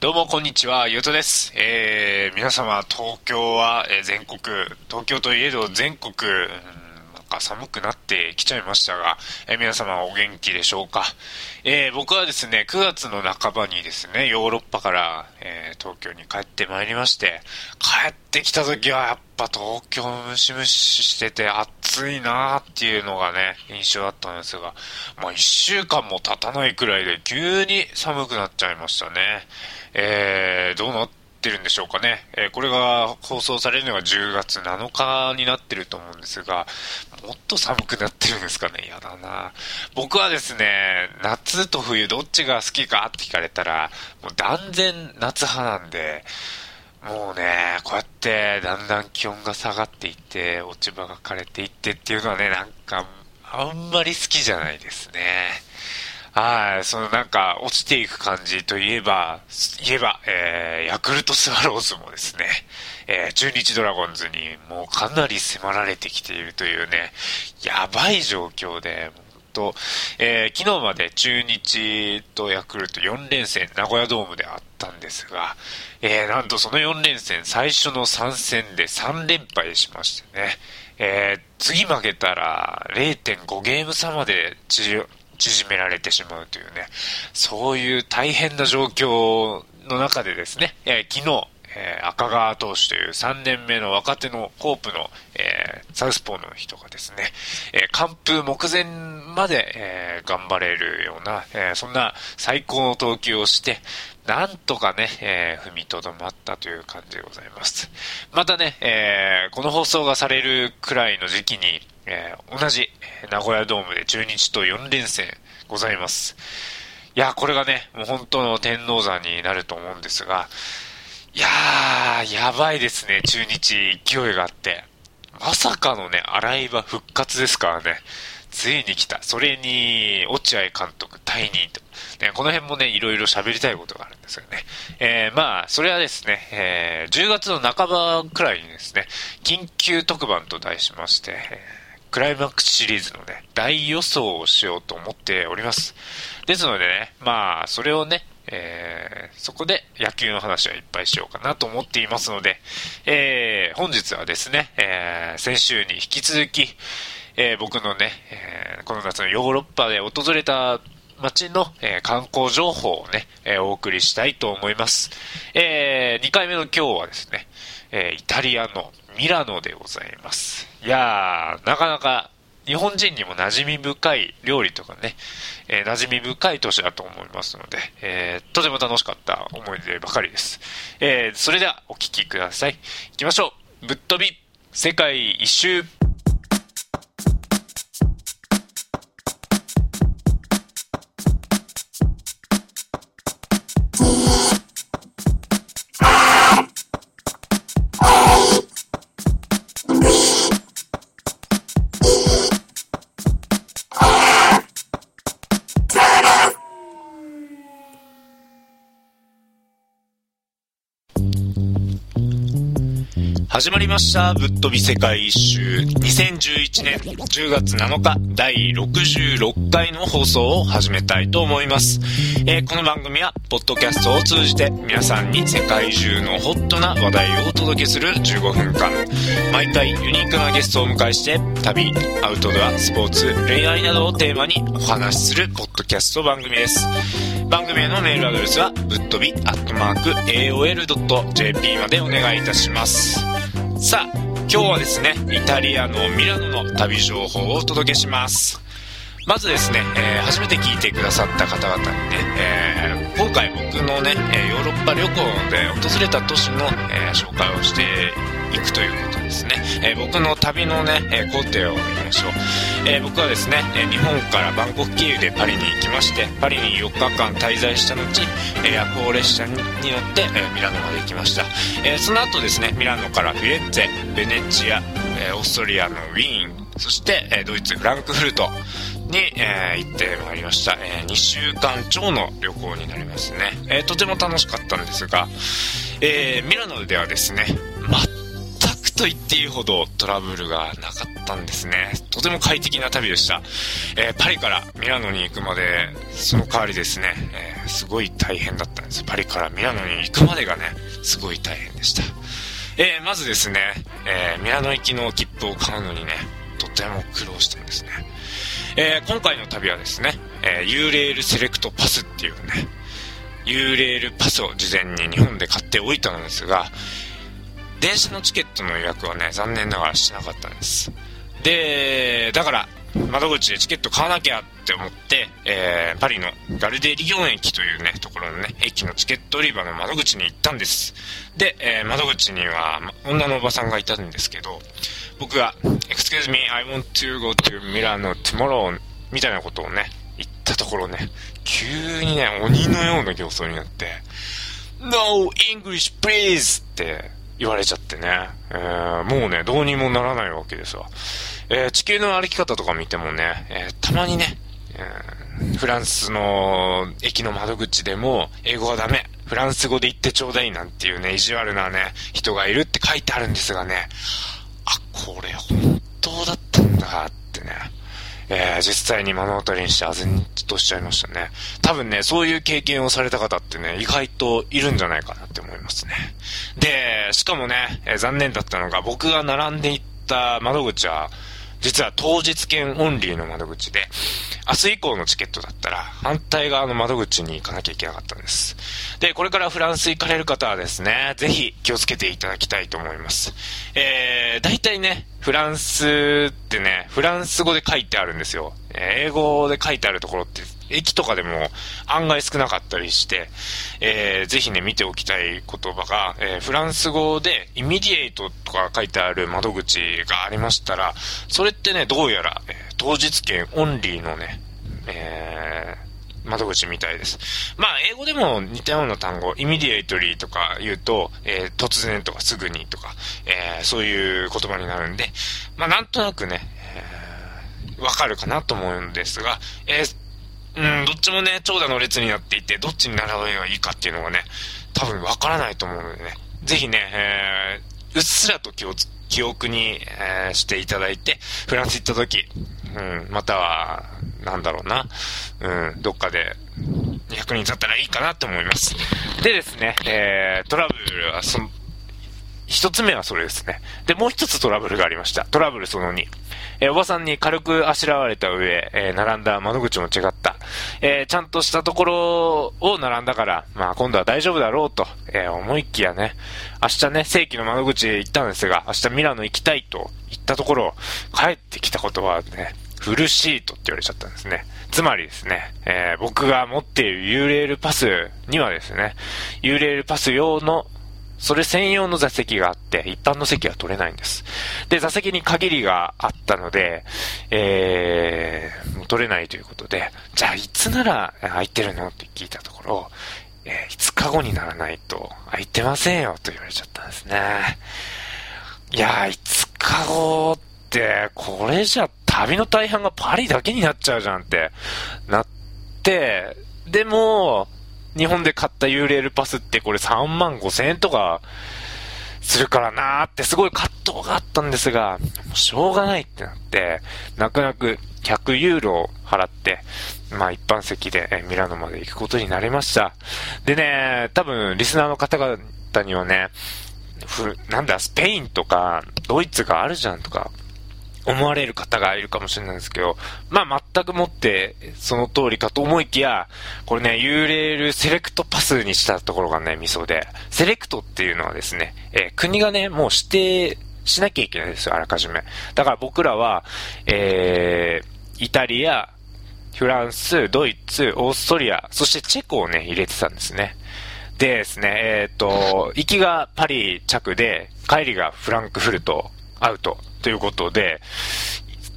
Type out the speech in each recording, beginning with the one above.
どうもこんにちは、ゆうとです。えー、皆様、東京は、えー全国、東京といえど全国、寒くなってきちゃいましたが、えー皆様お元気でしょうか？えー僕はですね、9月の半ばにですね、ヨーロッパから、えー東京に帰ってまいりまして、帰ってきた時はやっぱ東京ムシムシしてて暑いなーっていうのがね、印象だったんですが、まあ一週間も経たないくらいで急に寒くなっちゃいましたね。えー、どうなっててるんでしょうかね。えーこれが放送されるのが10月7日になってると思うんですが、もっと寒くなってるんですかね。やだな僕はですね、夏と冬どっちが好きかって聞かれたら、もう断然夏派なんで、もうね、こうやってだんだん気温が下がっていって、落ち葉が枯れていってっていうのはね、なんか、あんまり好きじゃないですね。はい、そのなんか落ちていく感じといえば、言えば、えー、ヤクルトスワローズもですね、えー、中日ドラゴンズにもうかなり迫られてきているというね、やばい状況で、と、えー昨日まで中日とヤクルト4連戦名古屋ドームであったんですが、えーなんとその4連戦最初の3戦で3連敗しましてね、えー次負けたら0.5ゲーム差まで縮められてしまうというね、そういう大変な状況の中でですね、えー昨日、えー赤川投手という3年目の若手のホープの、えーサウスポーの人がですね、えー完封目前まで、え頑張れるような、えそんな最高の投球をして、なんとかね、え踏みとどまったという感じでございます。またね、えこの放送がされるくらいの時期に、えー同じ名古屋ドームで中日と4連戦ございます。いや、これがね、もう本当の天王山になると思うんですが、いやー、やばいですね、中日勢いがあって。まさかのね、洗い場復活ですからね。ついに来た。それに、落合監督退任と。ね、この辺もね、いろいろ喋りたいことがあるんですよね。えー、まあ、それはですね、えー、10月の半ばくらいにですね、緊急特番と題しまして、えークライマックスシリーズのね、大予想をしようと思っております。ですのでね、まあ、それをね、えーそこで野球の話はいっぱいしようかなと思っていますので、えー本日はですね、えー先週に引き続き、え僕のね、えこの夏のヨーロッパで訪れた街の、え観光情報をね、えお送りしたいと思います。え2回目の今日はですね、えイタリアのミラノでございます。いやー、なかなか日本人にも馴染み深い料理とかね、えー馴染み深い都市だと思いますので、えーとても楽しかった思い出ばかりです。えーそれではお聴きください。行きましょう。ぶっ飛び、世界一周。始まりました。ぶっ飛び世界一周。2011年10月7日第66回の放送を始めたいと思います。えーこの番組は、ポッドキャストを通じて皆さんに世界中のホットな話題をお届けする15分間。毎回ユニークなゲストをお迎えして、旅、アウトドア、スポーツ、恋愛などをテーマにお話しするポッドキャスト番組です。番組へのメールアドレスは、ぶっ飛び、アットマーク、AOL.jp までお願いいたします。さあ、今日はですね、イタリアのミラノの旅情報をお届けします。まずですね、えー初めて聞いてくださった方々にね、えー今回僕のね、ヨーロッパ旅行で訪れた都市の、えー紹介をしていくということですね。え僕の旅のね、え工程を見ましょう。え僕はですね、日本からバンコク経由でパリに行きまして、パリに4日間滞在した後、夜行列車に乗って、えミラノまで行きました。えその後ですね、ミラノからフィレンツェ、ベネチア、オーストリアのウィーン、そして、ドイツ、フランクフルトに、えー行ってまいりました。え2週間超の旅行になりますね。えーとても楽しかったんですが、えーミラノではですね、全くと言っていいほどトラブルがなかったんですね。とても快適な旅でした。え、パリからミラノに行くまで、その代わりですね、え、すごい大変だったんです。パリからミラノに行くまでがね、すごい大変でした。え、まずですね、えミラノ行きの切符を買うのにね、とても苦労したんですね。え今回の旅はですね、えユーレールセレクトパスっていうね、ユーレールパスを事前に日本で買っておいたのですが、電車のチケットの予約はね、残念ながらしてなかったんです。で、だから、窓口でチケット買わなきゃって思って、えー、パリのガルデリヨン駅というね、ところのね、駅のチケット売り場の窓口に行ったんです。で、えー、窓口には、女のおばさんがいたんですけど、僕が、Excuse me, I want to go to Milano tomorrow みたいなことをね、言ったところね、急にね、鬼のような形相になって、No English please! って言われちゃってね、えー、もうね、どうにもならないわけですわ。えー、地球の歩き方とか見てもね、えー、たまにね、えー、フランスの駅の窓口でも、英語はダメ、フランス語で言ってちょうだいなんていうね、意地悪なね、人がいるって書いてあるんですがね、あ、これ本当だったんだってね、えー、実際に目の当たりにしてあぜんとしちゃいましたね。多分ね、そういう経験をされた方ってね、意外といるんじゃないかなって思いますね。で、しかもね、えー、残念だったのが僕が並んでいった窓口は、実は当日券オンリーの窓口で、明日以降のチケットだったら反対側の窓口に行かなきゃいけなかったんです。で、これからフランス行かれる方はですね、ぜひ気をつけていただきたいと思います。えー、大体ね、フランスってね、フランス語で書いてあるんですよ。英語で書いてあるところって駅とかでも案外少なかったりして、えー、ぜひね、見ておきたい言葉が、えー、フランス語で、 immediate とか書いてある窓口がありましたら、それってね、どうやら、えー、当日券オンリーのね、えー、窓口みたいです。まあ、英語でも似たような単語、 immediately とか言うと、えー、突然とかすぐにとか、えー、そういう言葉になるんで、まあ、なんとなくね、えー、わかるかなと思うんですが、えー、うん、どっちもね、長蛇の列になっていて、どっちに並べばいいかっていうのがね、多分わからないと思うのでね、ぜひね、えー、うっすらと気を記憶に、えー、していただいて、フランス行った時、うん、または、なんだろうな、うん、どっかで役に立ったらいいかなと思います。でですね、えー、トラブルは、その、一つ目はそれですね。で、もう一つトラブルがありました。トラブルその2。えー、おばさんに軽くあしらわれた上、えー、並んだ窓口も違った。えー、ちゃんとしたところを並んだから、まあ今度は大丈夫だろうと、え思いきやね、明日ね、正規の窓口へ行ったんですが、明日ミラノ行きたいと言ったところ、帰ってきたことはね、フルシートって言われちゃったんですね。つまりですね、え僕が持っている U レールパスにはですね、U レールパス用のそれ専用の座席があって、一般の席は取れないんです。で、座席に限りがあったので、えー、取れないということで、じゃあいつなら空いてるの？って聞いたところ、えー、5日後にならないと空いてませんよと言われちゃったんですね。いやー、5日後って、これじゃ旅の大半がパリだけになっちゃうじゃんってなって、でも、日本で買った U レールパスってこれ3万5千円とかするからなーってすごい葛藤があったんですが、しょうがないってなって、泣く泣く100ユーロ払って、まあ一般席でミラノまで行くことになりました。でね、多分リスナーの方々にはね、なんだ、スペインとかドイツがあるじゃんとか、思われる方がいるかもしれないですけど、まあ全くもってその通りかと思いきや、これね、ユーレールセレクトパスにしたところがね、ミソで、セレクトっていうのはですね、えー、国がね、もう指定しなきゃいけないですよ、あらかじめ。だから僕らは、えー、イタリア、フランス、ドイツ、オーストリア、そしてチェコをね、入れてたんですね。でですね、えっ、ー、と、行きがパリ着で、帰りがフランクフルトアウト。ということで、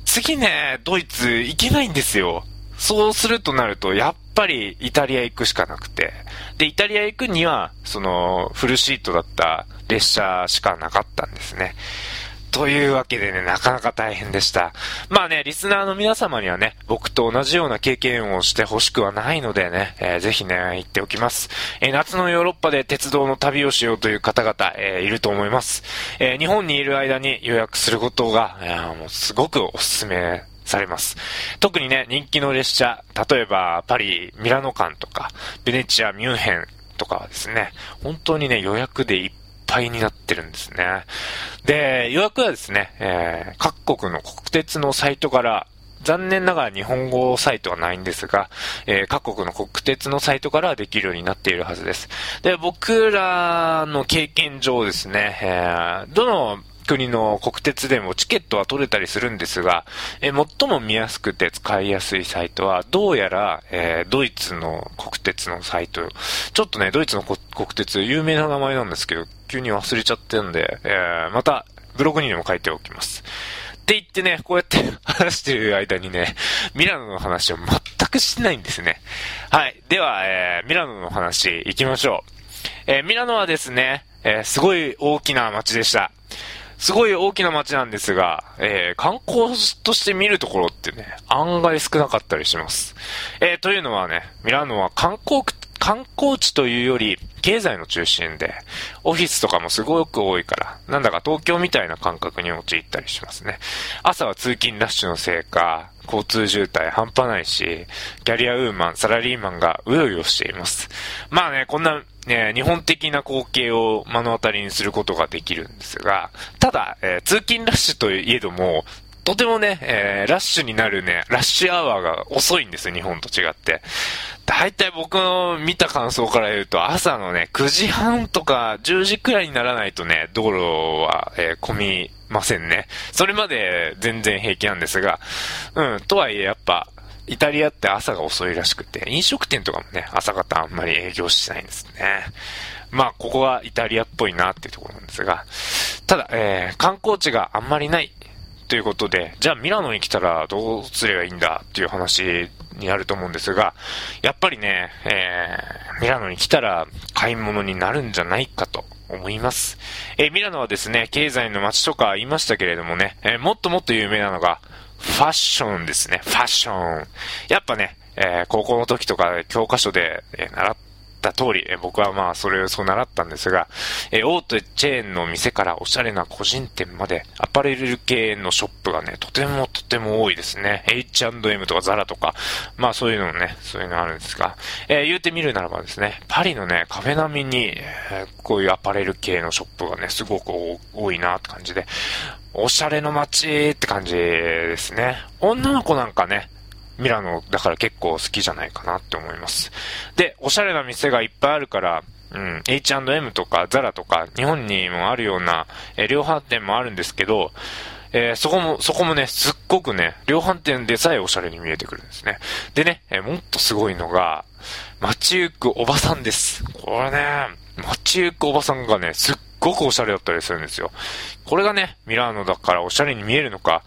次ね、ドイツ行けないんですよ。そうするとなると、やっぱりイタリア行くしかなくて。で、イタリア行くには、その、フルシートだった列車しかなかったんですね。というわけでね、なかなか大変でした。まあね、リスナーの皆様にはね、僕と同じような経験をしてほしくはないのでね、えー、ぜひね、言っておきます。えー、夏のヨーロッパで鉄道の旅をしようという方々、えー、いると思います。え日本にいる間に予約することが、えもうすごくおすすめされます。特にね、人気の列車、例えばパリ、ミラノ間とか、ベネチア、ミュンヘンとかはですね、本当にね、予約でいっ体になってるんですね。で、予約はですね、えー、各国の国鉄のサイトから残念ながら日本語サイトはないんですが、えー、各国の国鉄のサイトからはできるようになっているはずです。で、僕らの経験上ですね、えー、どの国の国鉄でもチケットは取れたりするんですが、えー、最も見やすくて使いやすいサイトは、どうやら、えー、ドイツの国鉄のサイト。ちょっとね、ドイツの国鉄、有名な名前なんですけど、急に忘れちゃってんで、えー、また、ブログにでも書いておきます。って言ってね、こうやって 話してる間にね、ミラノの話を全くしてないんですね。はい。では、えー、ミラノの話行きましょう。えー、ミラノはですね、えー、すごい大きな街でした。すごい大きな街なんですが、えー、観光として見るところってね、案外少なかったりします。えー、というのはね、ミラノは観光、観光地というより、経済の中心で、オフィスとかもすごく多いから、なんだか東京みたいな感覚に陥ったりしますね。朝は通勤ラッシュのせいか、交通渋滞半端ないし、キャリアウーマン、サラリーマンがうようよしています。まあね、こんなね、日本的な光景を目の当たりにすることができるんですが、ただ、えー、通勤ラッシュといえども、とてもね、えー、ラッシュになるね、ラッシュアワーが遅いんですよ、日本と違って。大体僕の見た感想から言うと、朝のね、9時半とか10時くらいにならないとね、道路は、えー、混みませんね。それまで全然平気なんですが、うん、とはいえやっぱ、イタリアって朝が遅いらしくて、飲食店とかもね、朝方あんまり営業してないんですね。まあ、ここはイタリアっぽいなっていうところなんですが、ただ、えー、観光地があんまりないということで、じゃあミラノに来たらどうすればいいんだっていう話になると思うんですが、やっぱりね、えー、ミラノに来たら買い物になるんじゃないかと思います。えー、ミラノはですね、経済の街とか言いましたけれどもね、えー、もっともっと有名なのが、ファッションですね。ファッション。やっぱね、えー、高校の時とか教科書で、え、習っった通り、え、僕はまあそれをそう習ったんですが、え、大手チェーンの店からおしゃれな個人店までアパレル系のショップがね、とてもとても多いですね。H&M とかザラとか、まあそういうのもね、そういうのあるんですが、え、言うてみるならばですね、パリのね、カフェ並みに、え、こういうアパレル系のショップがね、すごく多いなって感じで、おしゃれの街って感じですね。女の子なんかね、ミラノだから結構好きじゃないかなって思います。で、おしゃれな店がいっぱいあるから、うん、H&M とかザラとか日本にもあるような、え量販店もあるんですけど、えー、そこも、そこもね、すっごくね、量販店でさえおしゃれに見えてくるんですね。でね、えー、もっとすごいのが、街行くおばさんです。これね、街行くおばさんがね、すっごくおしゃれだったりするんですよ。これがね、ミラーノだからおしゃれに見えるのか、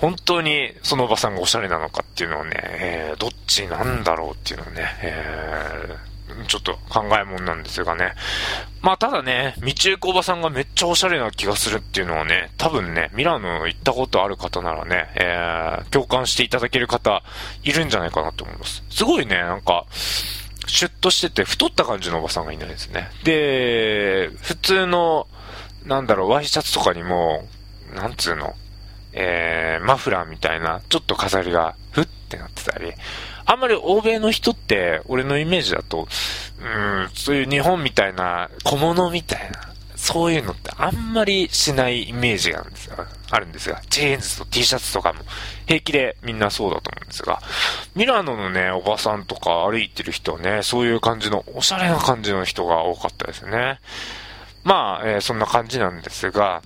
本当にそのおばさんがおしゃれなのかっていうのをね、えー、どっちなんだろうっていうのをね、えー、ちょっと考えもんなんですがね。まあただね、道行くおばさんがめっちゃおしゃれな気がするっていうのはね、多分ね、ミラノ行ったことある方ならね、えー、共感していただける方いるんじゃないかなと思います。すごいね、なんか、シュッとしてて太った感じのおばさんがいないですね。で、普通の、なんだろう、ワイシャツとかにも、なんつうの、えー、マフラーみたいな、ちょっと飾りが、ふってなってたり、あんまり欧米の人って、俺のイメージだと、うん、そういう日本みたいな小物みたいな、そういうのってあんまりしないイメージがあるんですが、あるんですが、ジーンズと T シャツとかも。平気でみんなそうだと思うんですが、ミラノのね、おばさんとか歩いてる人はね、そういう感じの、おしゃれな感じの人が多かったですね。まあ、えー、そんな感じなんですが、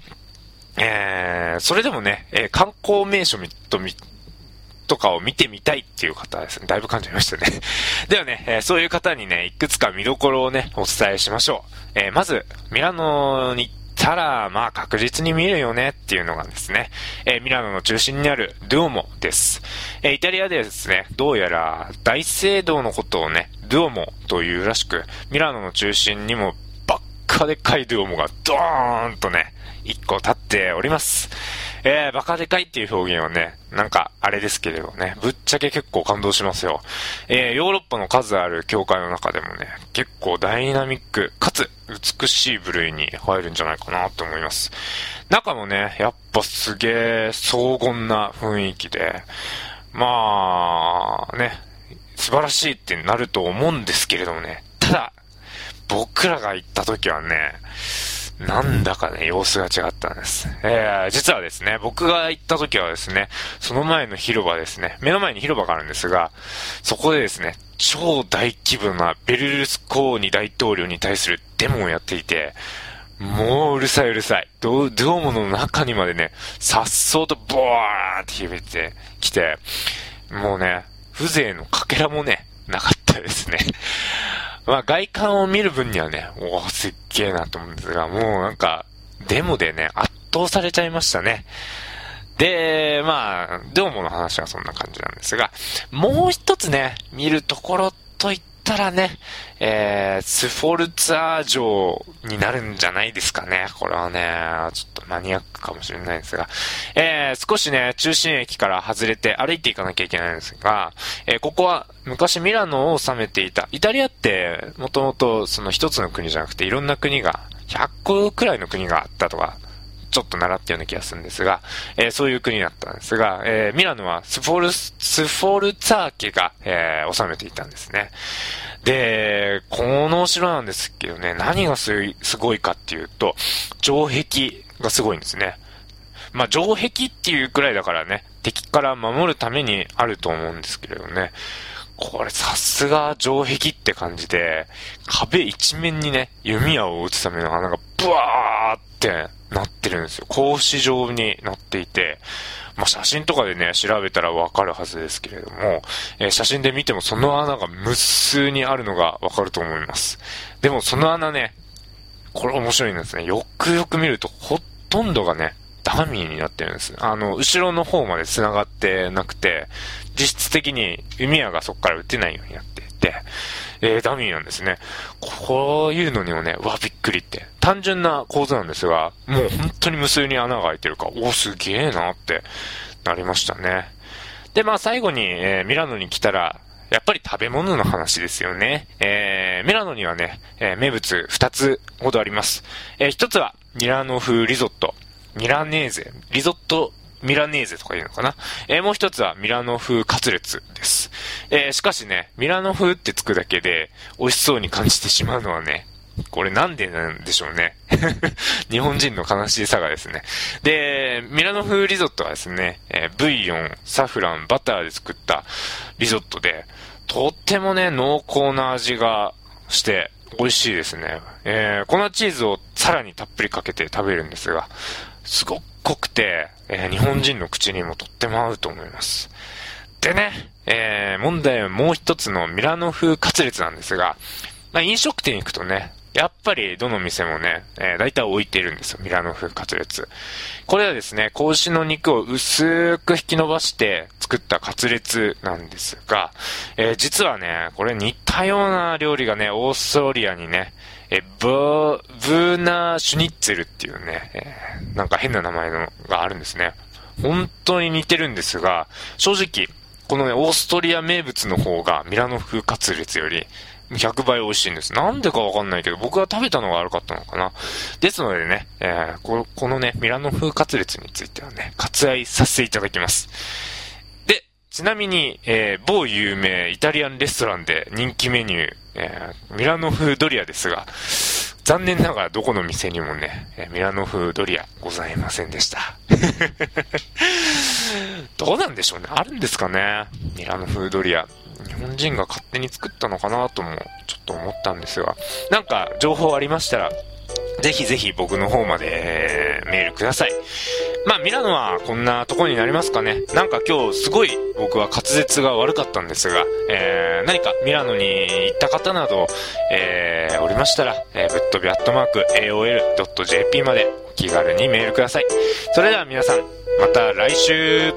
えー、それでもね、えー、観光名所とみ、とかを見てみたいっていう方はですね、だいぶ感じましたね。ではね、えー、そういう方にね、いくつか見どころをね、お伝えしましょう。えー、まず、ミラノに行ったら、まあ確実に見えるよねっていうのがですね、えー、ミラノの中心にあるドゥオモです。えイタリアではですね、どうやら大聖堂のことをね、ドゥオモというらしく、ミラノの中心にもばっかでっかいドゥオモがドーンとね、1個経っております。えー、バカでかいっていう表現はね、なんか、あれですけれどね、ぶっちゃけ結構感動しますよ。えー、ヨーロッパの数ある教会の中でもね、結構ダイナミック、かつ美しい部類に入るんじゃないかなと思います。中もね、やっぱすげえ荘厳な雰囲気で、まあ、ね、素晴らしいってなると思うんですけれどもね、ただ、僕らが行った時はね、なんだかね、様子が違ったんです。えー、実はですね、僕が行った時はですね、その前の広場ですね、目の前に広場があるんですが、そこでですね、超大規模なベルルスコーニ大統領に対するデモをやっていて、もううるさいうるさい。ドドームの中にまでね、さっそうとボワーって響いてきて、もうね、風情のかけらもね、なかったですね。まあ外観を見る分にはね、おお、すっげえなと思うんですが、もうなんか、デモでね、圧倒されちゃいましたね。で、まあ、ドームの話はそんな感じなんですが、もう一つね、見るところといってったらね、えー、スフォルツァー城になるんじゃないですかね。これはね、ちょっとマニアックかもしれないですが、えー、少しね、中心駅から外れて歩いていかなきゃいけないんですが、えー、ここは昔ミラノを治めていた。イタリアって、もともとその一つの国じゃなくていろんな国が、100個くらいの国があったとか、ちょっと習ったような気がするんですが、えー、そういう国だったんですが、えー、ミラノはスフォル、スフォルツァー家が、えー、治めていたんですね。で、このお城なんですけどね、何がすごいかっていうと、城壁がすごいんですね。まあ、城壁っていうくらいだからね、敵から守るためにあると思うんですけれどね。これさすが城壁って感じで、壁一面にね、弓矢を撃つための穴がブワーってなってるんですよ。格子状になっていて、まあ、写真とかでね、調べたらわかるはずですけれども、えー、写真で見てもその穴が無数にあるのがわかると思います。でもその穴ね、これ面白いんですね。よくよく見るとほとんどがね、ダミーになってるんです。あの、後ろの方まで繋がってなくて、実質的に弓矢がそこから撃てないようになっていて、えー、ダミーなんですね。こういうのにもね、うわ、びっくりって。単純な構図なんですが、もう本当に無数に穴が開いてるから、お、すげえなってなりましたね。で、まあ最後に、えー、ミラノに来たら、やっぱり食べ物の話ですよね。えー、ミラノにはね、えー、名物2つほどあります。えー、1つは、ミラノ風リゾット。ミラネーゼ。リゾットミラネーゼとか言うのかな？えー、もう一つはミラノ風カツレツです。えー、しかしね、ミラノ風ってつくだけで美味しそうに感じてしまうのはね、これなんでなんでしょうね。日本人の悲しいさがですね。で、ミラノ風リゾットはですね、えー、ブイヨン、サフラン、バターで作ったリゾットで、とってもね、濃厚な味がして美味しいですね。えー、粉チーズをさらにたっぷりかけて食べるんですが、すご濃くて、えー、日本人の口にもとっても合うと思います。でね、えー、問題はもう一つのミラノ風カツレツなんですが、まあ、飲食店行くとね、やっぱりどの店もね、えー、大体置いてるんですよ。ミラノ風カツレツ。これはですね、格子の肉を薄く引き伸ばして作ったカツレツなんですが、えー、実はね、これ似たような料理がね、オーストリアにね、え、ブー、ブーナーシュニッツェルっていうね、えー、なんか変な名前のがあるんですね。本当に似てるんですが、正直、このね、オーストリア名物の方がミラノ風カツレツより100倍美味しいんです。なんでかわかんないけど、僕が食べたのが悪かったのかな。ですのでね、えー、このね、ミラノ風カツレツについてはね、割愛させていただきます。ちなみに、えー、某有名イタリアンレストランで人気メニュー、えー、ミラノ風ドリアですが、残念ながらどこの店にもね、えミラノ風ドリアございませんでした。どうなんでしょうね。あるんですかね。ミラノ風ドリア。日本人が勝手に作ったのかなともちょっと思ったんですが、なんか情報ありましたら、ぜひぜひ僕の方までメールください。まあ、ミラノはこんなとこになりますかね。なんか今日すごい僕は滑舌が悪かったんですが、えー、何かミラノに行った方など、えー、おりましたら、えー、ぶっ飛びアットマーク AOL.jp までお気軽にメールください。それでは皆さん、また来週